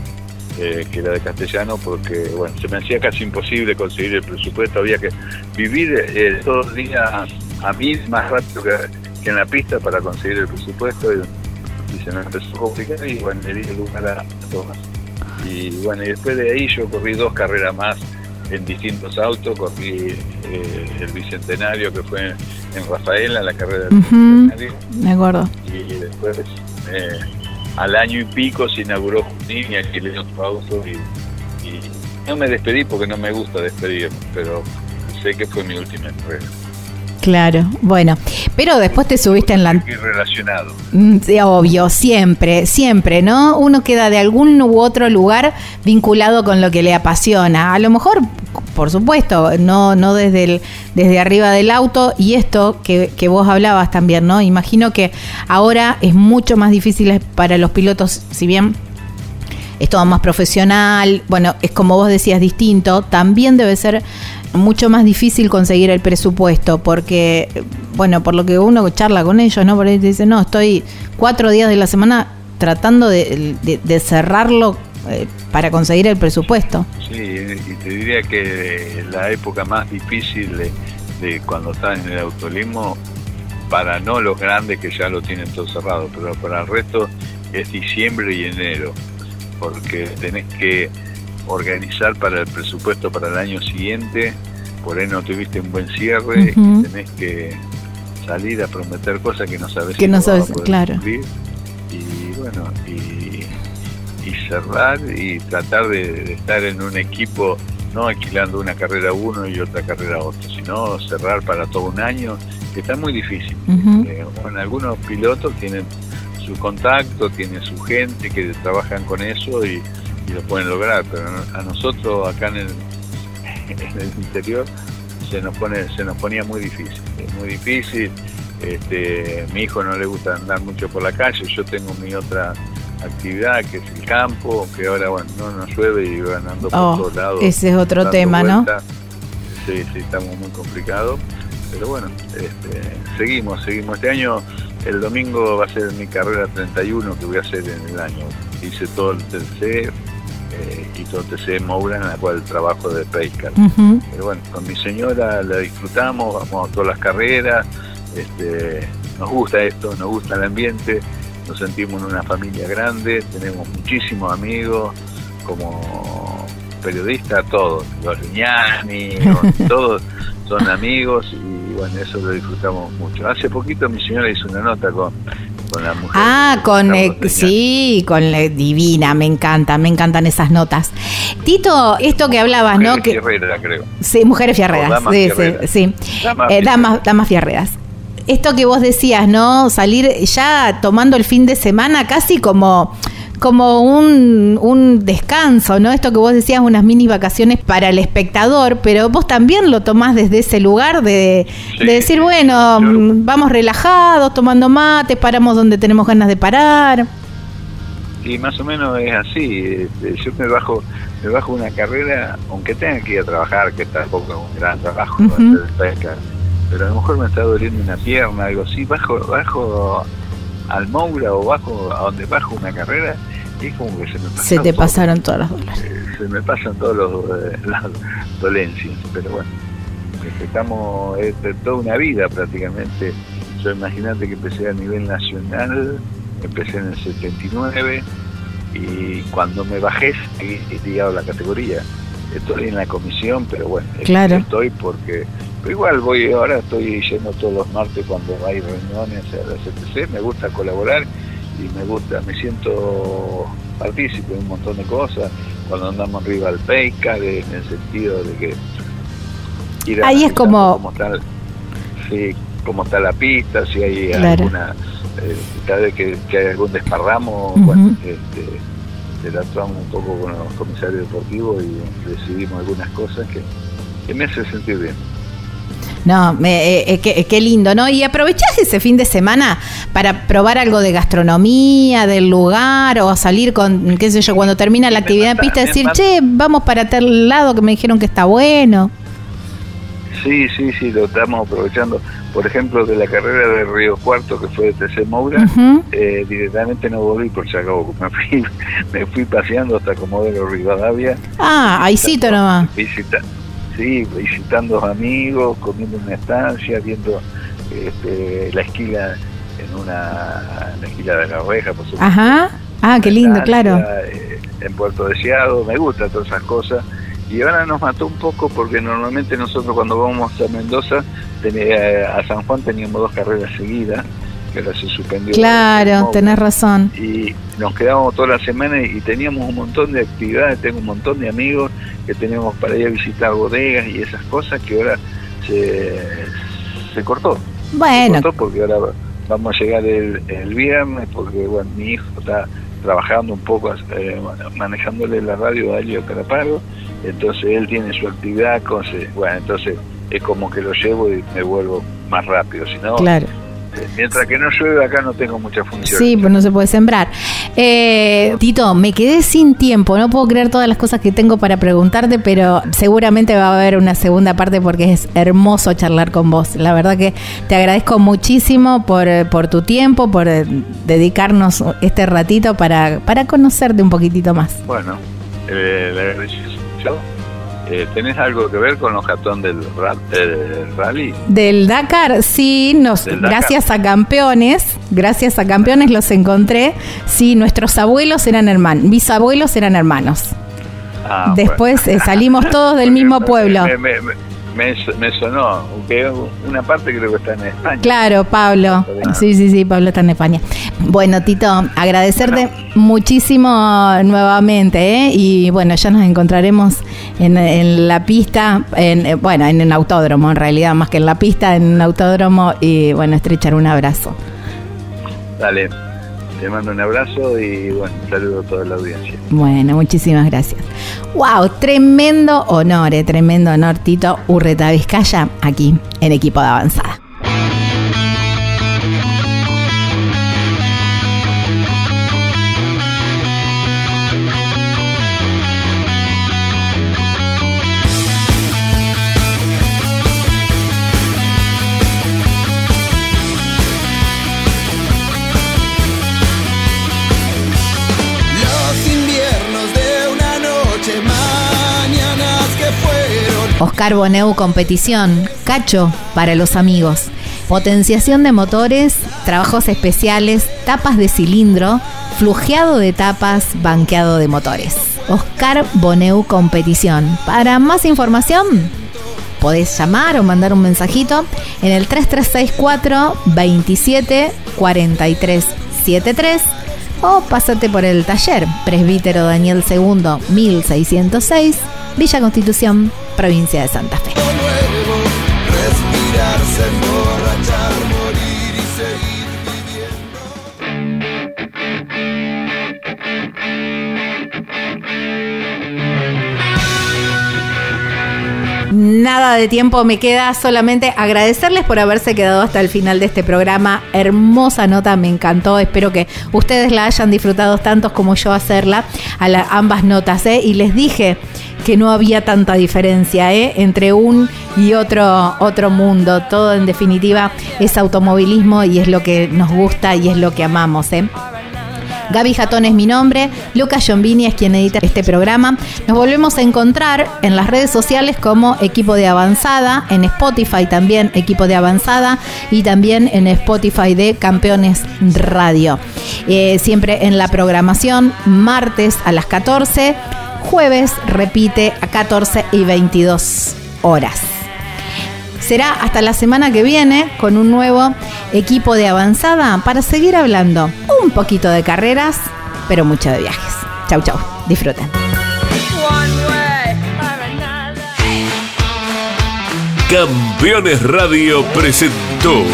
eh, que era de castellano, porque bueno, se me hacía casi imposible conseguir el presupuesto, había que vivir eh, todos los días a mil más rápido que, que en la pista para conseguir el presupuesto y, y se me empezó a complicar y bueno, le di el lugar a Tomás. Y bueno, y después de ahí yo corrí dos carreras más en distintos autos, corrí eh, el Bicentenario que fue en Rafaela, la carrera del. Bicentenario, me acuerdo. y después eh, al año y pico se inauguró Junín y alquilé otro auto y, y no me despedí porque no me gusta despedirme, pero sé que fue mi última carrera. Claro, bueno, pero después te subiste en la relacionado. Mm, sí, obvio, siempre, siempre, ¿no? Uno queda de algún u otro lugar vinculado con lo que le apasiona. A lo mejor, por supuesto, no, no desde, el, desde arriba del auto y esto que, que vos hablabas también, ¿no? Imagino que ahora es mucho más difícil para los pilotos, si bien es todo más profesional, bueno, es como vos decías distinto, también debe ser mucho más difícil conseguir el presupuesto, porque, bueno, por lo que uno charla con ellos, ¿no? Por ahí te no, estoy cuatro días de la semana tratando de, de- cerrarlo eh, para conseguir el presupuesto. Te diría que la época más difícil de, de cuando estás en el autolismo, para no los grandes que ya lo tienen todo cerrado, pero para el resto es diciembre y enero, porque tenés que organizar para el presupuesto para el año siguiente, por ahí no tuviste un buen cierre y tenés que salir a prometer cosas que no sabes que si no sabes, claro. cumplir. Y bueno, y, y cerrar y tratar de, de estar en un equipo, no alquilando una carrera a uno y otra carrera a otro, sino cerrar para todo un año, que está muy difícil. Eh, bueno, algunos pilotos tienen su contacto, tienen su gente que trabajan con eso y, y lo pueden lograr, pero a nosotros acá en el, en el interior se nos pone se nos ponía muy difícil, es muy difícil. Este, mi hijo no le gusta andar mucho por la calle, yo tengo mi otra actividad que es el campo, que ahora bueno no nos llueve y van andando por Oh, todos lados. ese es otro tema, ¿no? Sí, sí, estamos muy complicados. Pero bueno, este, seguimos, seguimos. Este año, el domingo va a ser mi carrera 31 que voy a hacer en el año. Hice todo el TC eh, y todo el TC Moura, en la cual trabajo de pesca. Pero bueno, con mi señora la disfrutamos, vamos a todas las carreras, este, nos gusta esto, nos gusta el ambiente, nos sentimos en una familia grande, tenemos muchísimos amigos, como periodistas, todos, los Liñani, todos son amigos y bueno, eso lo disfrutamos mucho. Hace poquito mi señora hizo una nota con, con la mujer. Ah, con eh, sí, con eh, divina, me encanta, me encantan esas notas. Tito, esto que hablabas, ¿no? Mujeres Que Fierreras, creo. sí, mujeres fierreras, sí, sí, sí. Damas Eh, damas, damas fierreras. Esto que vos decías, ¿no? Salir ya tomando el fin de semana casi como como un, un descanso, ¿no? Esto que vos decías, unas mini vacaciones para el espectador, pero vos también lo tomás desde ese lugar de, Sí, de decir, bueno, mm, vamos relajados, tomando mate, paramos donde tenemos ganas de parar. Y más o menos es así. este, Yo me bajo me bajo una carrera, aunque tenga que ir a trabajar, que tampoco es un gran trabajo, hacer pesca, pero a lo mejor me está doliendo una pierna, algo así, bajo bajo al Moura o bajo a donde bajo una carrera y es como que se me Se te todo. pasaron todas las dólares. Eh, se me pasan todos los eh, las dolencias, pero bueno, este, estamos es de toda una vida prácticamente. Yo imagínate que empecé a nivel nacional, empecé en el 79 y cuando me bajé seguí ligado a la categoría. Estoy en la comisión, pero bueno, Claro. estoy porque pero igual voy ahora estoy yendo todos los martes cuando hay reuniones a la CTC, me gusta colaborar y me gusta, me siento partícipe de un montón de cosas, cuando andamos arriba al Peica, de- en el sentido de que ir Ahí es como- cómo está, sí, cómo está la pista, si hay Claro. alguna, eh, cada vez que, que hay algún desparramo, Ujú. bueno, este, interactuamos un poco con los comisarios deportivos y decidimos algunas cosas que, que me hacen sentir bien. No, me, eh, eh, qué, qué lindo, ¿no? Y aprovechás ese fin de semana para probar algo de gastronomía, del lugar, o salir con, qué sé yo, cuando termina la actividad en pista, decir, che, vamos para tal lado que me dijeron que está bueno. Sí, sí, sí, lo estamos aprovechando. Por ejemplo, de la carrera de Río Cuarto, que fue de TC Moura, eh, directamente no volví por Chacabuco. Me fui, me fui paseando hasta Comodoro Rivadavia. Ah, ahí sí, nomás. Visita, sí, visitando amigos, comiendo en una estancia, viendo este, la esquila en una la esquila de la oveja, por supuesto. Ajá. Ah, qué lindo, Estancia, claro. eh, en Puerto Deseado, me gustan todas esas cosas. Y ahora nos mató un poco porque normalmente nosotros cuando vamos a Mendoza, tenía- a San Juan teníamos dos carreras seguidas, se suspendió. Claro, tenés razón. y nos quedábamos toda la semana y teníamos un montón de actividades, tengo un montón de amigos que teníamos para ir a visitar bodegas y esas cosas que ahora se, se cortó. Se Bueno, cortó porque ahora vamos a llegar el, el viernes porque bueno, mi hijo está trabajando un poco, eh, manejándole la radio a Elio Caraparo, entonces él tiene su actividad, con, bueno, entonces es como que lo llevo y me vuelvo más rápido, si no, claro. Mientras que no llueve acá no tengo mucha función. Sí, pues no se puede sembrar. Eh, Tito, me quedé sin tiempo, no puedo creer todas las cosas que tengo para preguntarte, pero seguramente va a haber una segunda parte porque es hermoso charlar con vos. La verdad que te agradezco muchísimo por, por tu tiempo, por eh, dedicarnos este ratito para, para conocerte un poquitito más. Bueno, eh, le agradezco mucho. Eh, ¿Tenés algo que ver con los jatón del, ra- del rally? Del Dakar, sí, nos, Dakar. gracias a campeones, gracias a campeones los encontré. Sí, nuestros abuelos eran hermanos, bisabuelos eran hermanos. Ah, Después bueno. eh, salimos todos del mismo pueblo. Me, me- me- me, me sonó, aunque una parte creo que está en España. Claro, Pablo. Sí, sí, sí, Pablo está en España. Bueno, Tito, agradecerte muchísimo nuevamente, ¿eh? Y bueno, ya nos encontraremos en, la pista, en, eh, bueno, en un autódromo en realidad, más que en la pista, en un autódromo y bueno, estrechar un abrazo. Dale, te mando un abrazo y bueno, saludo a toda la audiencia. Bueno, muchísimas gracias. Wow, tremendo honor, eh, tremendo honor, Tito Urreta Vizcaya, aquí en Equipo de Avanzada. Oscar Boneu Competición, Cacho para los amigos. Potenciación de motores, trabajos especiales, tapas de cilindro, flujeado de tapas, banqueado de motores. Oscar Boneu Competición. Para más información, podés llamar o mandar un mensajito en el 3364 27 43 73 o pásate por el taller Presbítero Daniel II 1606 Villa Constitución, provincia de Santa Fe. Nada de tiempo me queda, solamente agradecerles por haberse quedado hasta el final de este programa. Hermosa nota, me encantó. Espero que ustedes la hayan disfrutado tanto como yo hacerla, a ambas notas. ¿eh? Y les dije que no había tanta diferencia ¿eh? entre un y otro, otro mundo. Todo en definitiva es automovilismo y es lo que nos gusta y es lo que amamos. ¿eh? Gaby Jatón es mi nombre, Lucas Giombini es quien edita este programa. Nos volvemos a encontrar en las redes sociales como Equipo de Avanzada, en Spotify también Equipo de Avanzada y también en Spotify de Campeones Radio. Eh, siempre en la programación, martes a las 14 jueves repite a 14 y 22 horas. Será hasta la semana que viene con un nuevo equipo de avanzada para seguir hablando un poquito de carreras, pero mucho de viajes. Chau, chau. Disfruten. Campeones Radio presentó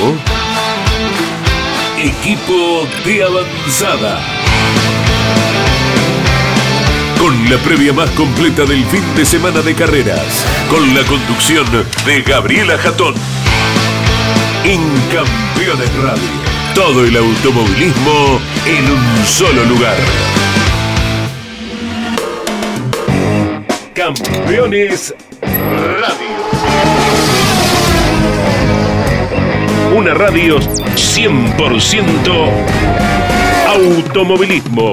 Equipo de Avanzada con la previa más completa del fin de semana de carreras, con la conducción de Gabriela Jatón. En Campeones Radio, todo el automovilismo en un solo lugar. Campeones Radio. Una radio 100% automovilismo.